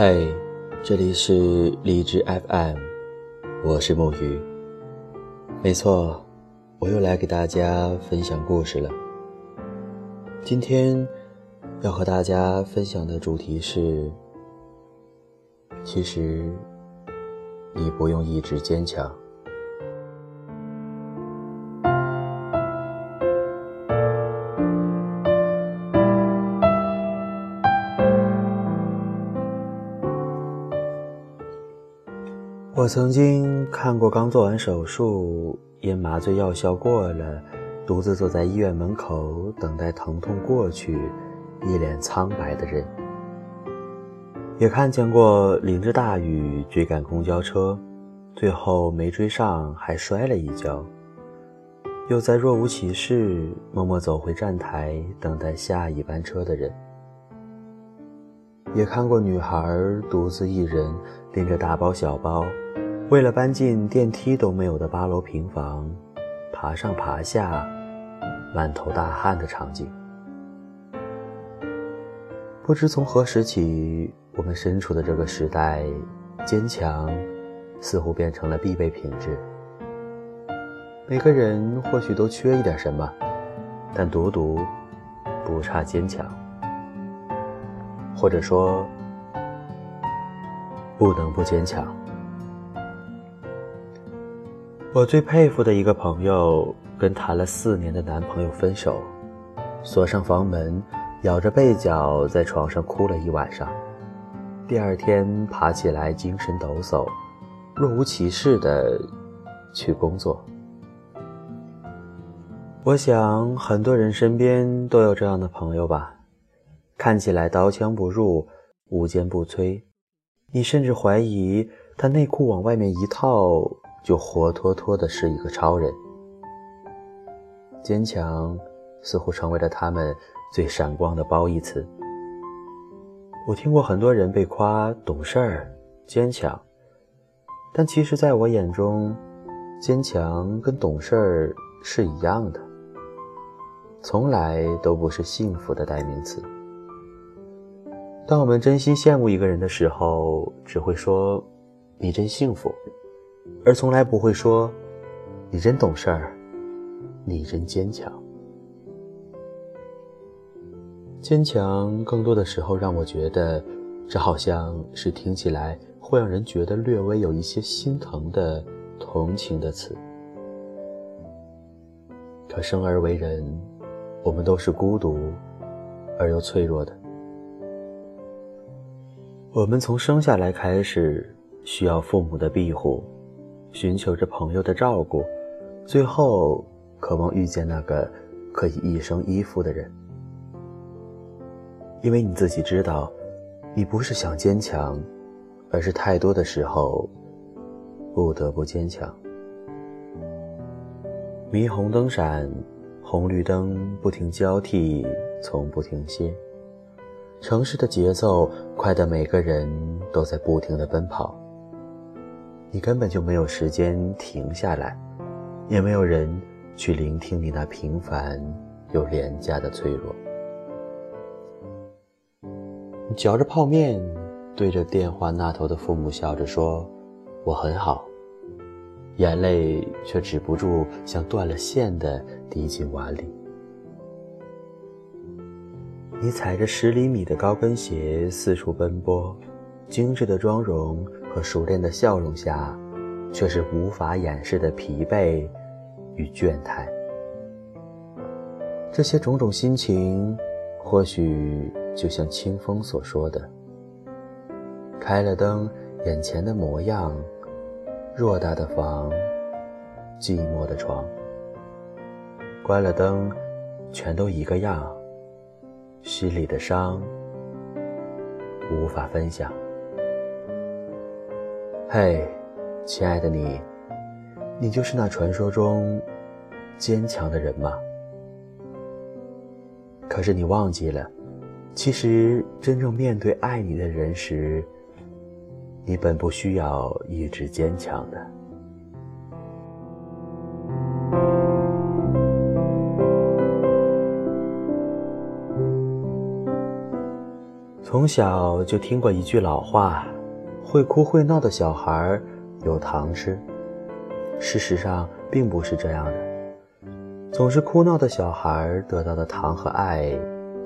嗨，这里是荔枝 FM，我是木鱼。没错，我又来给大家分享故事了。今天要和大家分享的主题是：其实你不用一直坚强。曾经看过刚做完手术，因麻醉药效过了，独自坐在医院门口等待疼痛过去，一脸苍白的人。也看见过淋着大雨追赶公交车，最后没追上还摔了一跤。又在若无其事默默走回站台等待下一班车的人。也看过女孩独自一人拎着大包小包。为了搬进电梯都没有的八楼平房，爬上爬下，满头大汗的场景。不知从何时起，我们身处的这个时代，坚强似乎变成了必备品质。每个人或许都缺一点什么，但独独不差坚强，或者说，不能不坚强。我最佩服的一个朋友，跟谈了四年的男朋友分手，锁上房门，咬着被角在床上哭了一晚上。第二天爬起来，精神抖擞，若无其事的去工作。我想很多人身边都有这样的朋友吧，看起来刀枪不入，无坚不摧，你甚至怀疑他内裤往外面一套。就活脱脱的是一个超人，坚强似乎成为了他们最闪光的褒义词。我听过很多人被夸懂事儿、坚强，但其实在我眼中，坚强跟懂事儿是一样的，从来都不是幸福的代名词。当我们真心羡慕一个人的时候，只会说：“你真幸福。”而从来不会说：“你真懂事儿，你真坚强。”坚强更多的时候让我觉得，这好像是听起来会让人觉得略微有一些心疼的同情的词。可生而为人，我们都是孤独而又脆弱的。我们从生下来开始，需要父母的庇护。寻求着朋友的照顾，最后渴望遇见那个可以一生依附的人。因为你自己知道，你不是想坚强，而是太多的时候不得不坚强。霓虹灯闪，红绿灯不停交替，从不停歇。城市的节奏快得每个人都在不停的奔跑。你根本就没有时间停下来，也没有人去聆听你那平凡又廉价的脆弱。你嚼着泡面，对着电话那头的父母笑着说：“我很好。”眼泪却止不住像断了线的滴进碗里。你踩着十厘米的高跟鞋四处奔波，精致的妆容。和熟练的笑容下，却是无法掩饰的疲惫与倦怠。这些种种心情，或许就像清风所说的：“开了灯，眼前的模样，偌大的房，寂寞的床；关了灯，全都一个样，心里的伤，无法分享。”嘿，亲爱的你，你就是那传说中坚强的人吗？可是你忘记了，其实真正面对爱你的人时，你本不需要一直坚强的。从小就听过一句老话：“会哭会闹的小孩有糖吃。”事实上，并不是这样的。总是哭闹的小孩得到的糖和爱，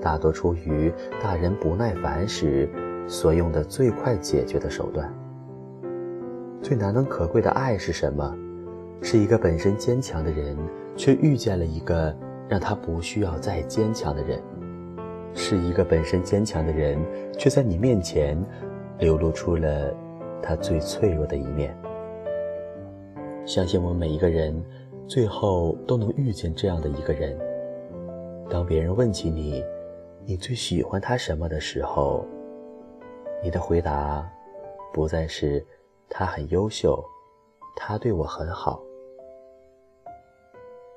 大多出于大人不耐烦时所用的最快解决的手段。最难能可贵的爱是什么？是一个本身坚强的人，却遇见了一个让他不需要再坚强的人；是一个本身坚强的人，却在你面前流露出了他最脆弱的一面。相信我们每一个人，最后都能遇见这样的一个人。当别人问起你，你最喜欢他什么的时候，你的回答不再是。他很优秀，他对我很好，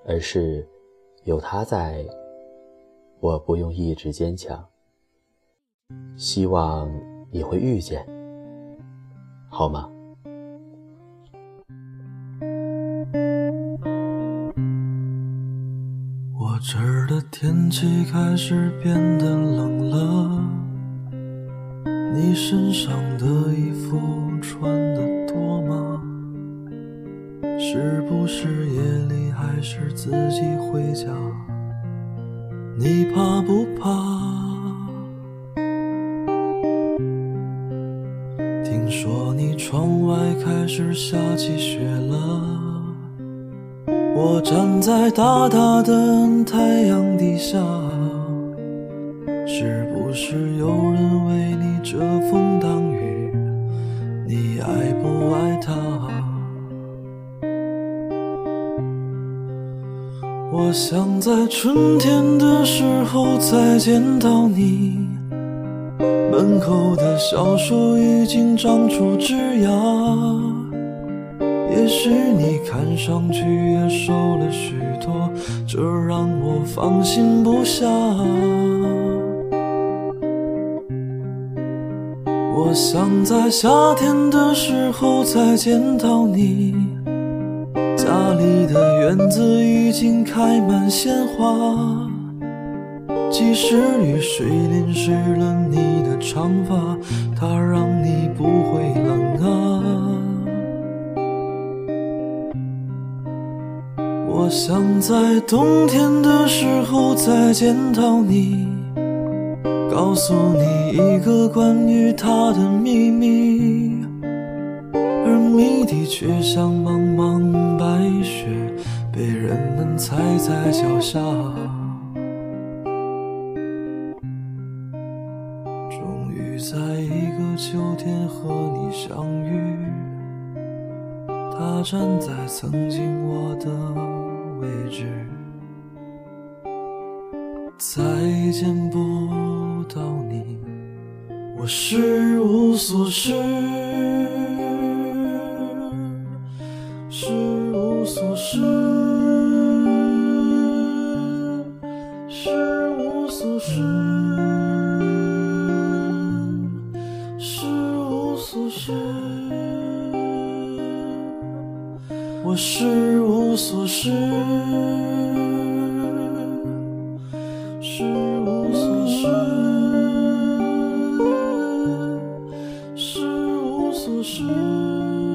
而是有他在，我不用一直坚强。希望你会遇见，好吗？我这儿的天气开始变得冷了。你身上的衣服穿的多吗？是不是夜里还是自己回家？你怕不怕？窗外开始下起雪了，我站在大大的太阳底下。是不是有人为你遮风挡雨？你爱不爱他？我想在春天的时候再见到你。门口的小树已经长出枝桠，也许你看上去也瘦了许多，这让我放心不下。我想在夏天的时候再见到你，家里的院子已经开满鲜花。即使雨水淋湿了你的长发，它让你不会冷啊。我想在冬天的时候再见到你。告诉你一个关于他的秘密，而谜底却像茫茫白雪，被人们踩在脚下。天和你相遇，他站在曾经我的位置，再见不。到你，我是无所事，我是无所事，是无所事。是，我是。